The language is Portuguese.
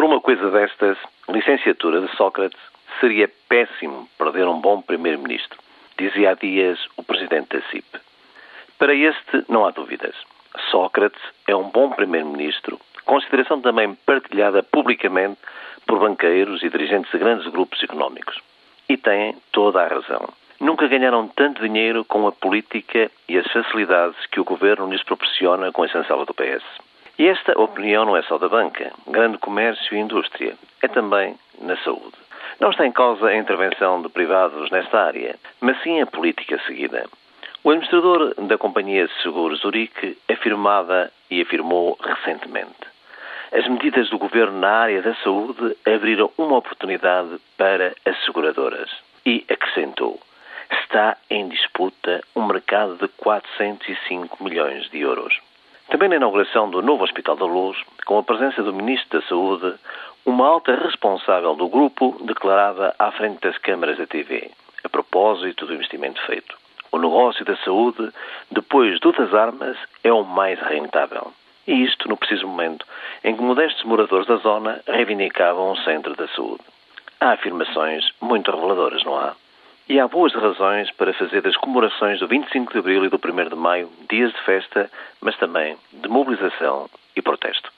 Por uma coisa destas, licenciatura de Sócrates seria péssimo perder um bom primeiro-ministro, dizia há dias o presidente da CIP. Para este, não há dúvidas. Sócrates é um bom primeiro-ministro, consideração também partilhada publicamente por banqueiros e dirigentes de grandes grupos económicos. E têm toda a razão. Nunca ganharam tanto dinheiro com a política e as facilidades que o governo lhes proporciona com a chancela do PS. E esta opinião não é só da banca, grande comércio e indústria, é também na saúde. Não está em causa a intervenção de privados nesta área, mas sim a política seguida. O administrador da companhia de seguros Zurique afirmava e afirmou recentemente: as medidas do governo na área da saúde abriram uma oportunidade para as seguradoras. E acrescentou: está em disputa um mercado de 405 milhões de euros. Também na inauguração do novo Hospital da Luz, com a presença do Ministro da Saúde, uma alta responsável do grupo declarava à frente das câmaras da TV, a propósito do investimento feito. O negócio da saúde, depois do das armas, é o mais rentável. E isto no preciso momento em que modestos moradores da zona reivindicavam um centro da saúde. Há afirmações muito reveladoras, não há? E há boas razões para fazer das comemorações do 25 de Abril e do 1 de Maio dias de festa, mas também de mobilização e protesto.